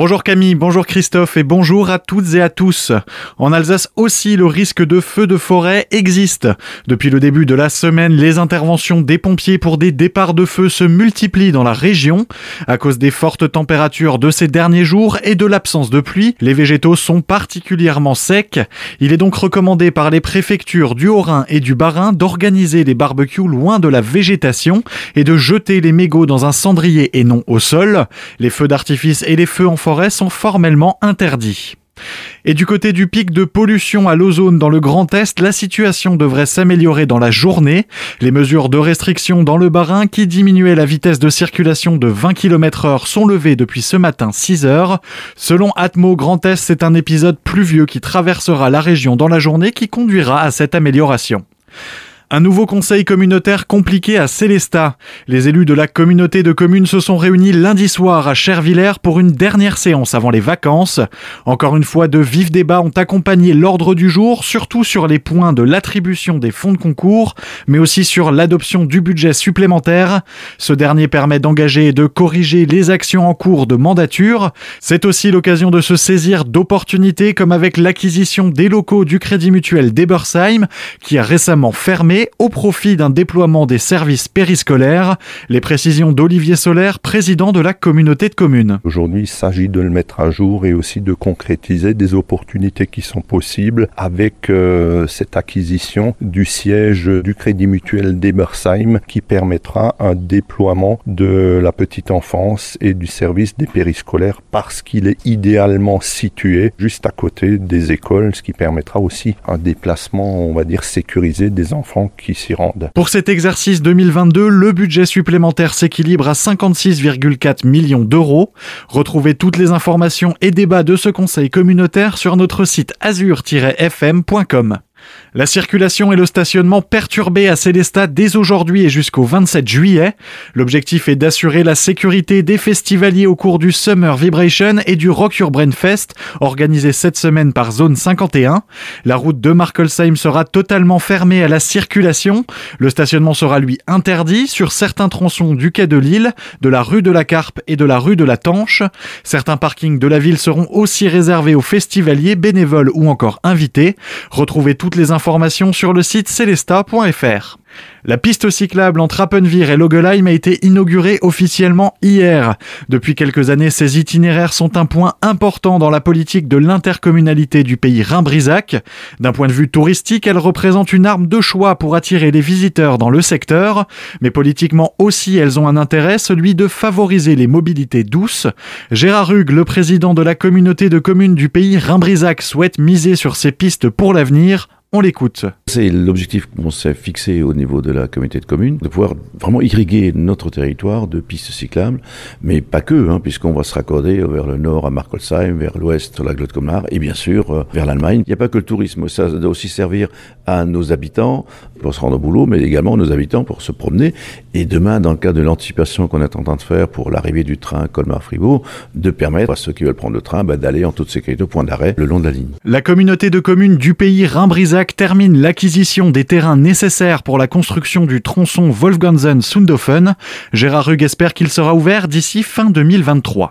Bonjour Camille, bonjour Christophe et bonjour à toutes et à tous. En Alsace aussi, le risque de feu de forêt existe. Depuis le début de la semaine, les interventions des pompiers pour des départs de feu se multiplient dans la région. À cause des fortes températures de ces derniers jours et de l'absence de pluie, les végétaux sont particulièrement secs. Il est donc recommandé par les préfectures du Haut-Rhin et du Bas-Rhin d'organiser les barbecues loin de la végétation et de jeter les mégots dans un cendrier et non au sol. Les feux d'artifice et les feux en forêt sont formellement interdits. Et du côté du pic de pollution à l'ozone dans le Grand Est, la situation devrait s'améliorer dans la journée. Les mesures de restriction dans le Bas-Rhin qui diminuaient la vitesse de circulation de 20 km heure sont levées depuis ce matin 6 heures. Selon Atmo Grand Est, c'est un épisode pluvieux qui traversera la région dans la journée qui conduira à cette amélioration. Un nouveau conseil communautaire compliqué à Célestat. Les élus de la communauté de communes se sont réunis lundi soir à Chervillers pour une dernière séance avant les vacances. Encore une fois, de vifs débats ont accompagné l'ordre du jour, surtout sur les points de l'attribution des fonds de concours, mais aussi sur l'adoption du budget supplémentaire. Ce dernier permet d'engager et de corriger les actions en cours de mandature. C'est aussi l'occasion de se saisir d'opportunités comme avec l'acquisition des locaux du Crédit Mutuel d'Ebersheim, qui a récemment fermé au profit d'un déploiement des services périscolaires. Les précisions d'Olivier Solaire, président de la communauté de communes. Aujourd'hui, il s'agit de le mettre à jour et aussi de concrétiser des opportunités qui sont possibles avec euh, cette acquisition du siège du Crédit Mutuel d'Ebersheim qui permettra un déploiement de la petite enfance et du service des périscolaires parce qu'il est idéalement situé juste à côté des écoles, ce qui permettra aussi un déplacement, on va dire, sécurisé des enfants qui s'y rendent. Pour cet exercice 2022, le budget supplémentaire s'équilibre à 56,4 millions d'euros. Retrouvez toutes les informations et débats de ce conseil communautaire sur notre site azur-fm.com. La circulation et le stationnement perturbés à Célestat dès aujourd'hui et jusqu'au 27 juillet. L'objectif est d'assurer la sécurité des festivaliers au cours du Summer Vibration et du Rock Urban Fest, organisé cette semaine par Zone 51. La route de Markelsheim sera totalement fermée à la circulation. Le stationnement sera lui interdit sur certains tronçons du quai de Lille, de la rue de la Carpe et de la rue de la Tanche. Certains parkings de la ville seront aussi réservés aux festivaliers, bénévoles ou encore invités. Retrouvez toutes les informations sur le site celesta.fr. La piste cyclable entre Appenvire et Logelheim a été inaugurée officiellement hier. Depuis quelques années, ces itinéraires sont un point important dans la politique de l'intercommunalité du pays Rhin-Brisac. D'un point de vue touristique, elles représentent une arme de choix pour attirer les visiteurs dans le secteur, mais politiquement aussi elles ont un intérêt, celui de favoriser les mobilités douces. Gérard Hugues, le président de la communauté de communes du pays Rhin-Brisac, souhaite miser sur ces pistes pour l'avenir on l'écoute. C'est l'objectif qu'on s'est fixé au niveau de la communauté de communes, de pouvoir vraiment irriguer notre territoire de pistes cyclables, mais pas que, hein, puisqu'on va se raccorder vers le nord à Markolsheim, vers l'ouest la Glotte Comlar, et bien sûr euh, vers l'Allemagne. Il n'y a pas que le tourisme, ça doit aussi servir à nos habitants pour se rendre au boulot, mais également à nos habitants pour se promener. Et demain, dans le cadre de l'anticipation qu'on est en train de faire pour l'arrivée du train Colmar-Fribourg, de permettre à ceux qui veulent prendre le train bah, d'aller en toute sécurité au point d'arrêt le long de la ligne. La communauté de communes du pays termine l'acquisition des terrains nécessaires pour la construction du tronçon Wolfgansen-Sundofen. Gérard Rug espère qu'il sera ouvert d'ici fin 2023.